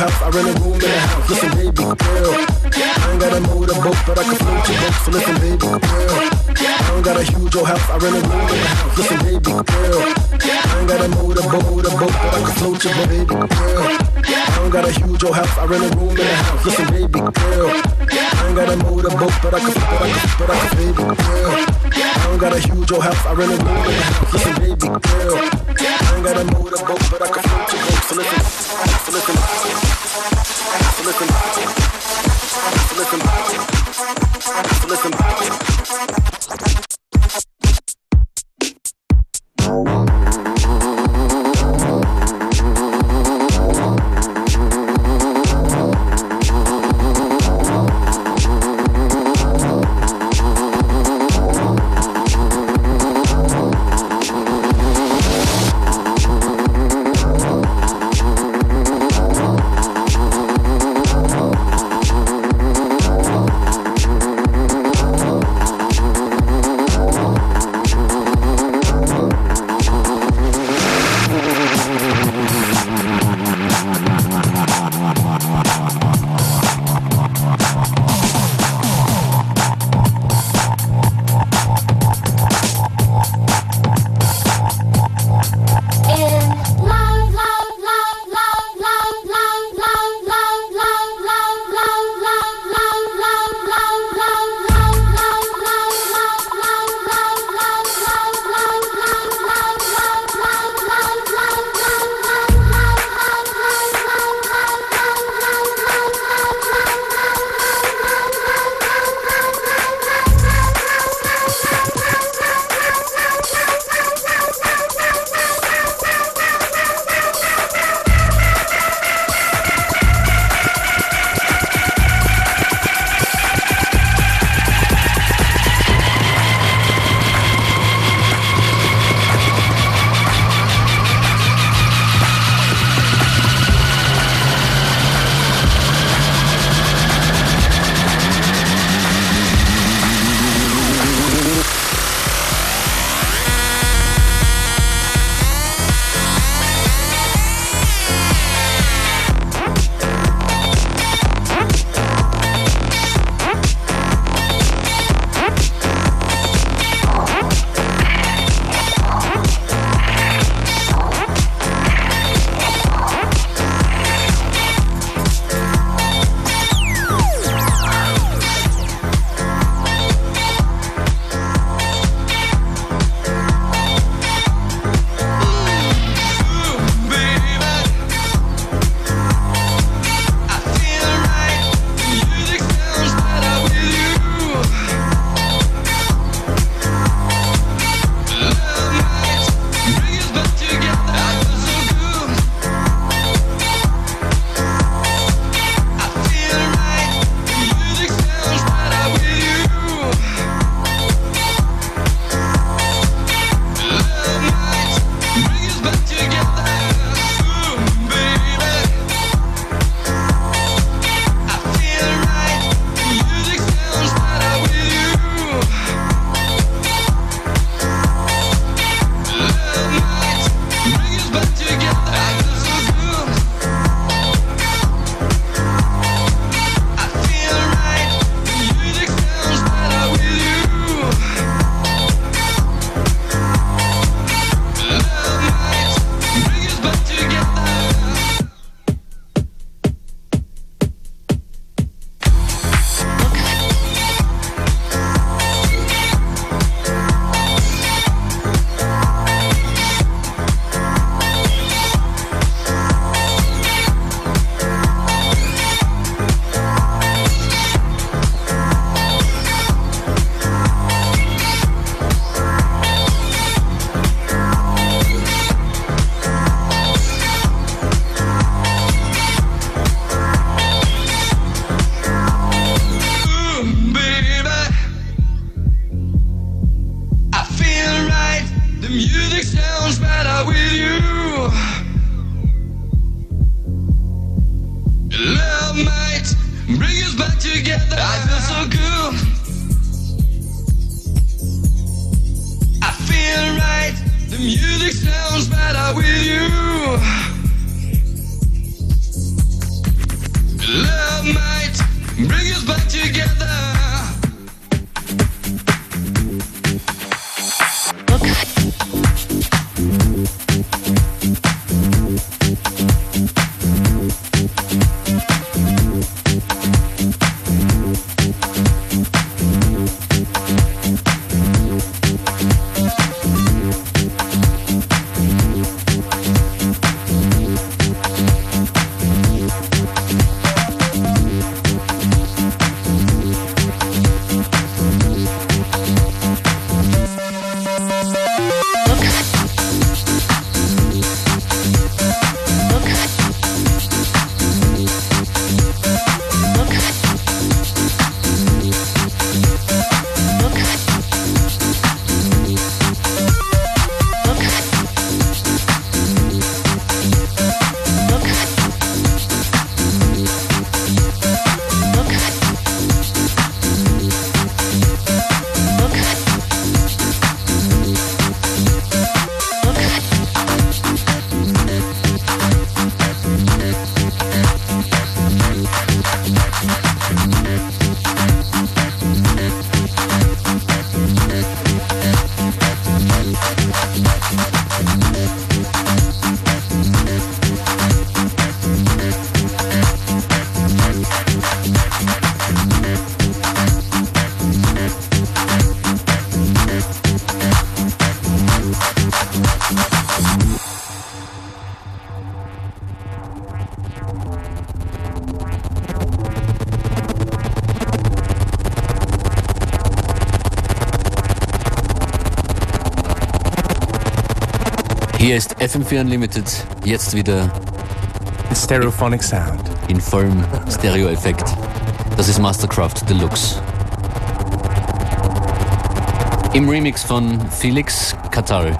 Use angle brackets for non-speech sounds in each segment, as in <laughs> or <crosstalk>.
I rent a room in a house. Listen, baby girl. I ain't got a motorboat, but I can float your boat. So listen, baby girl. I don't got a huge old house, I rent a room in the house. Listen, baby girl. I ain't got a motorboat, the but I can float your boat, baby girl. I don't got a huge old house, I rent a room in the house. Listen, baby girl. I ain't got a motorboat, but I can, but I can, but I can, baby girl. I don't got a huge old house, I rent a room in the house. Listen, baby girl. I ain't got a motorboat, but I can float your boat. So listen, so listen, so listen. So listen listen. Hier ist FM4 Unlimited, jetzt wieder Stereophonic Sound. in vollem Stereo-Effekt. Das ist Mastercraft Deluxe. Im Remix von Felix Katal.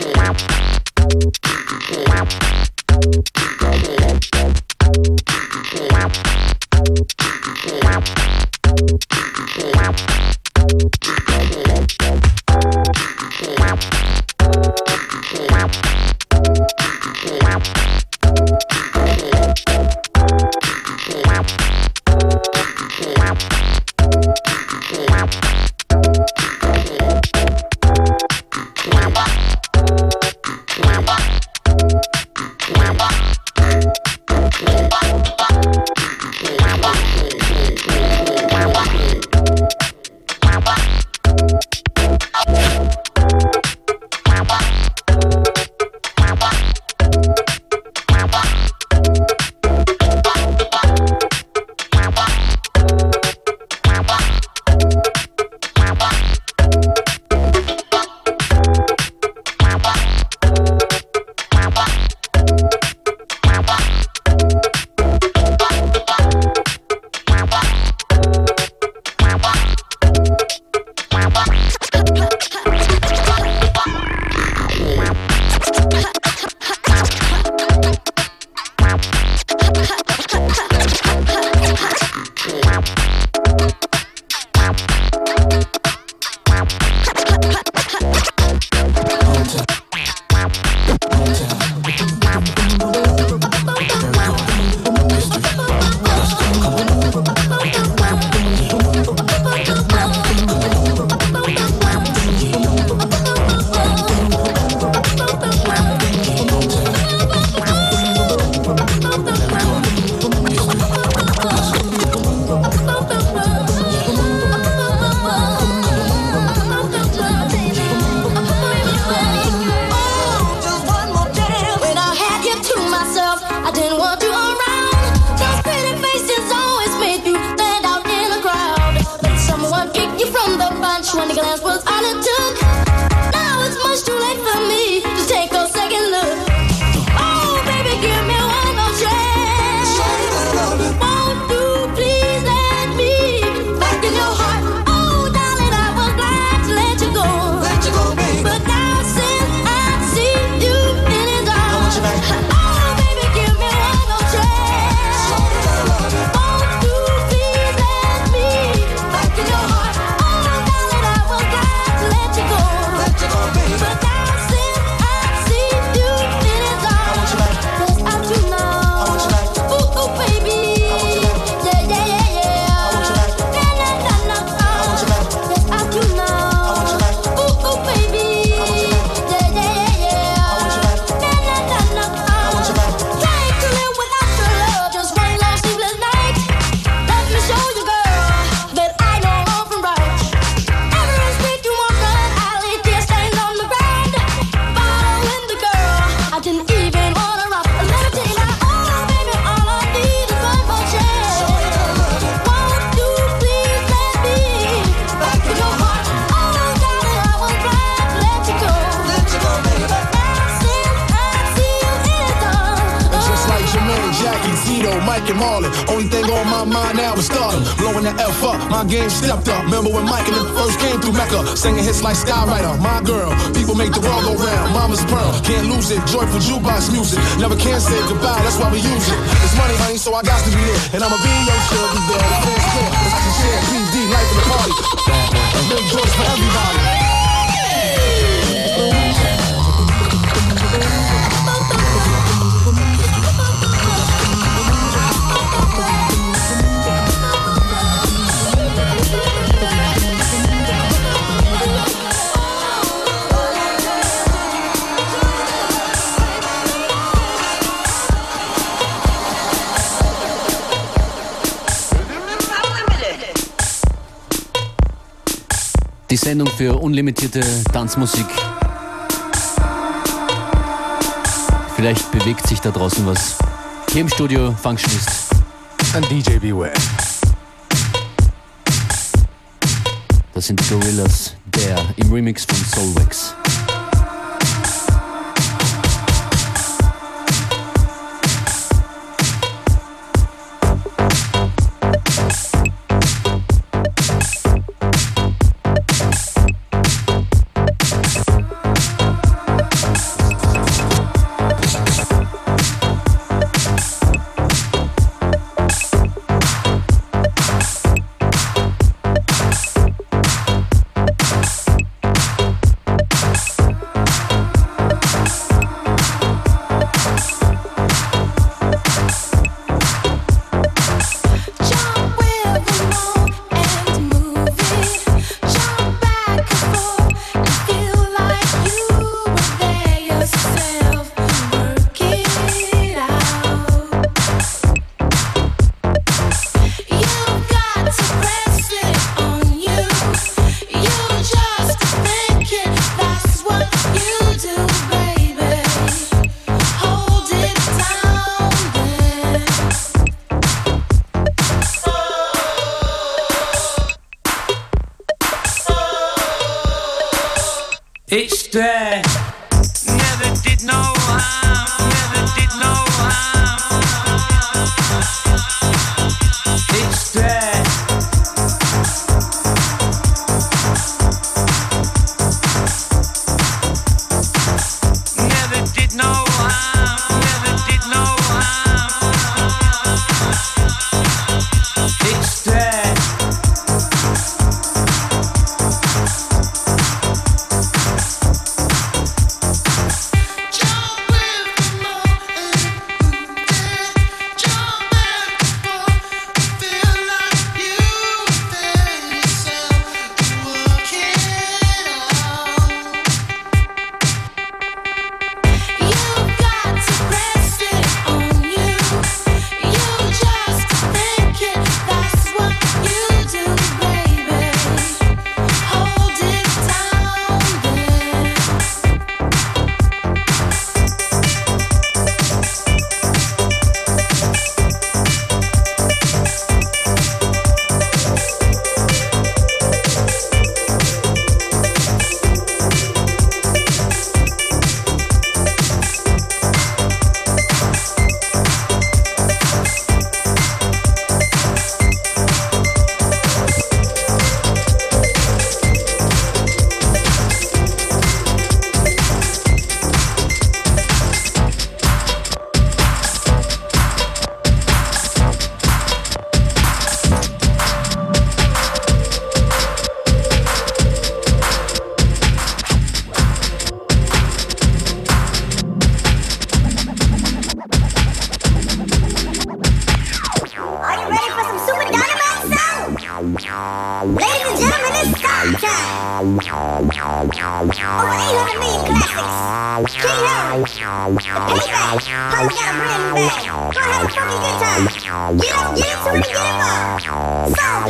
Wow. The my game stepped up. Remember when Mike and them first came through Mecca, singing hits like Skywriter, my girl. People make the world go round. Mama's pearl, can't lose it. Joyful jukebox music, never can say goodbye. That's why we use it. It's money, honey, so I got to be there, and I'ma be your sugar daddy. Fans clear, let's just share PD, life in the party. Big joints for everybody. Die Sendung für unlimitierte Tanzmusik. Vielleicht bewegt sich da draußen was. Hier im Studio Functionist. And DJ Beware. Das sind Gorillas, der im Remix von Soulwax.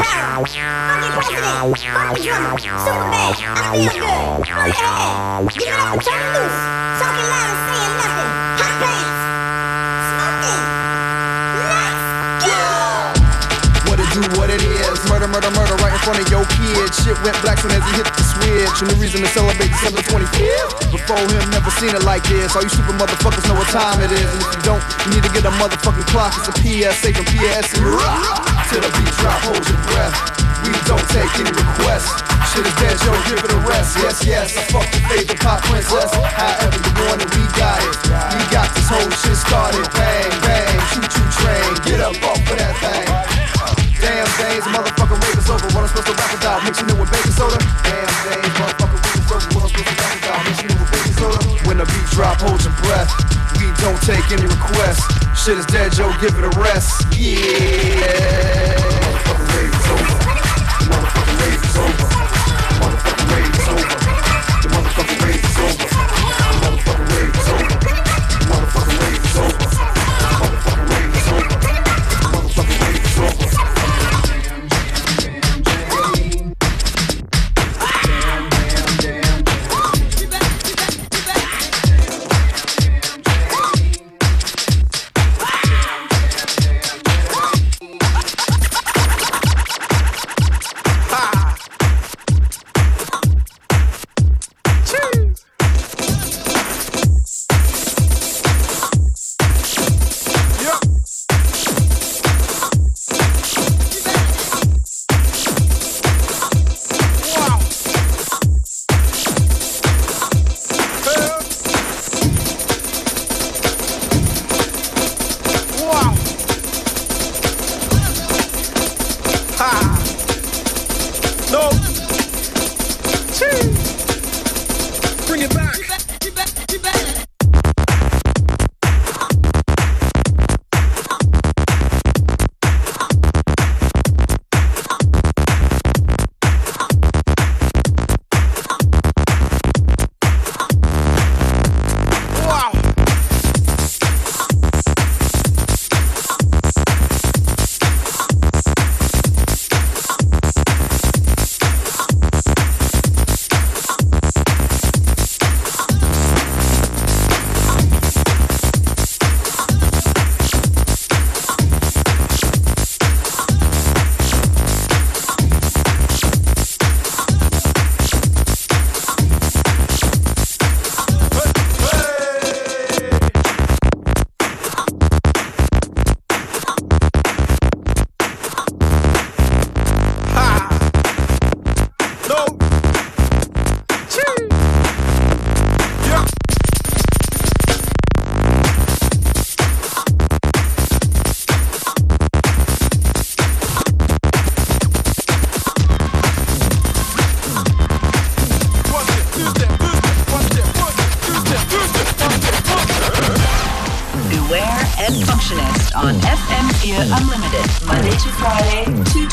What it is, murder, murder, murder, right in front of your kids. Shit went black soon as he hit the switch. And the reason to celebrate December 25th. Before him, never seen it like this. All you super motherfuckers know what time it is. And if you don't, you need to get a motherfucking clock. It's a PSA from PSA. To the beat drop, hold your breath. We don't take any requests. Shit is dead, yo, give it a rest. Yes, yes, I fuck your favorite pop princess. However you want it, we got it. We got this whole shit started. Bang, bang, choo choo train. Get up off of that thing. Damn days, motherfucker rape is over. What I'm supposed to rap about? Mixing it with baking soda. Damn days, motherfucker rape is over. What I'm supposed to rap about? Mixing it with baking soda. When the beat drop, hold your breath. We don't take any requests. Shit is dead, Joe, give it a rest. Yeah. Motherfucker rape is over. Motherfucker rape is over. Unlimited, Monday to Friday, 2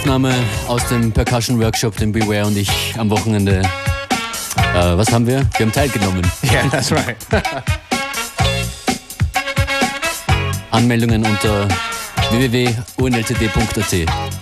Aufnahme aus dem Percussion Workshop, den Beware und ich am Wochenende. Äh, was haben wir? Wir haben teilgenommen. Yeah, <laughs> that's right. Anmeldungen unter www.unltd.at.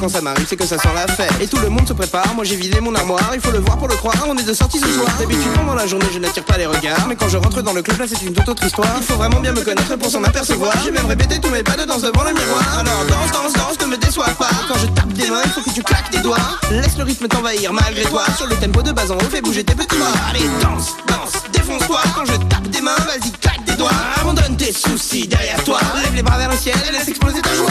quand ça m'arrive, c'est que ça sent la fête. Et tout le monde se prépare. Moi, j'ai vidé mon armoire. Il faut le voir pour le croire. On est de sortie ce soir. D'habitude, pendant la journée, je n'attire pas les regards. Mais quand je rentre dans le club, là, c'est une toute autre histoire. Il faut vraiment bien me connaître pour s'en apercevoir. J'ai même répété tous mes pas de danse devant le miroir. Alors, danse, danse, danse, ne me déçois pas. Quand je tape des mains, il faut que tu claques des doigts. Laisse le rythme t'envahir malgré toi. Sur le tempo de base en haut, bouger tes petits. Allez, danse, danse, défonce-toi. Quand je tape des mains, vas-y, claque des doigts. Abandonne tes soucis derrière toi. Lève les bras vers le ciel et laisse exploser ta joie.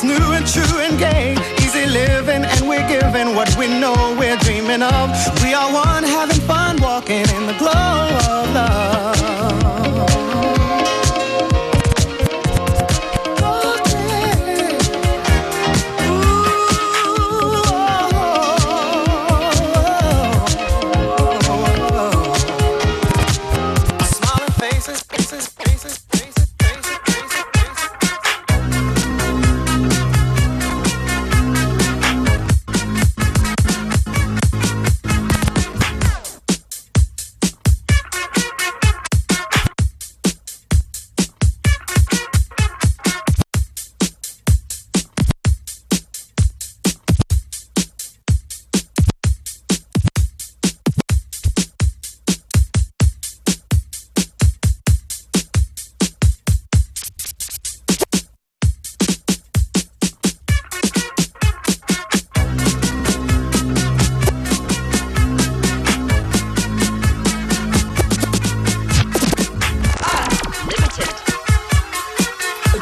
It's new and true and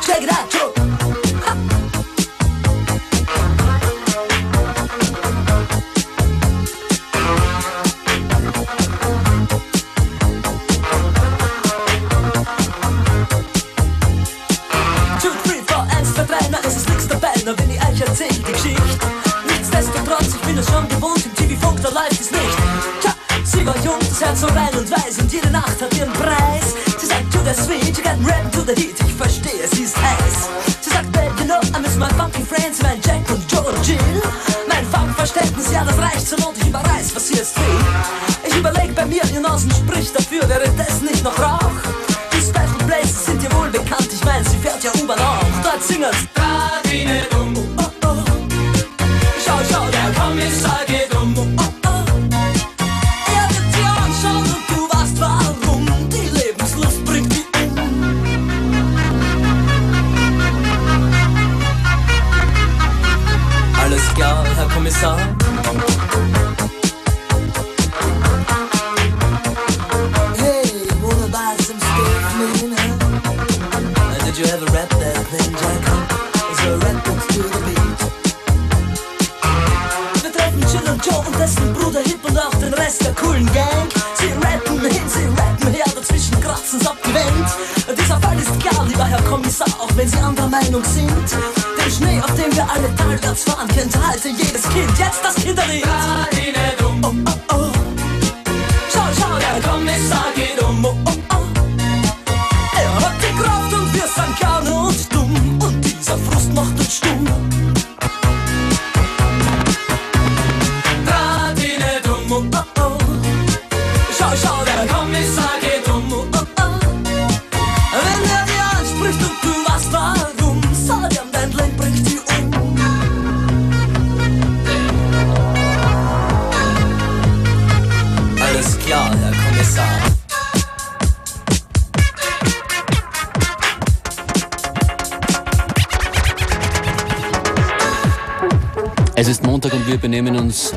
check it out, yo.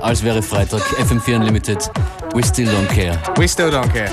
als wäre Freitag. FM4 Unlimited. We still don't care. We still don't care.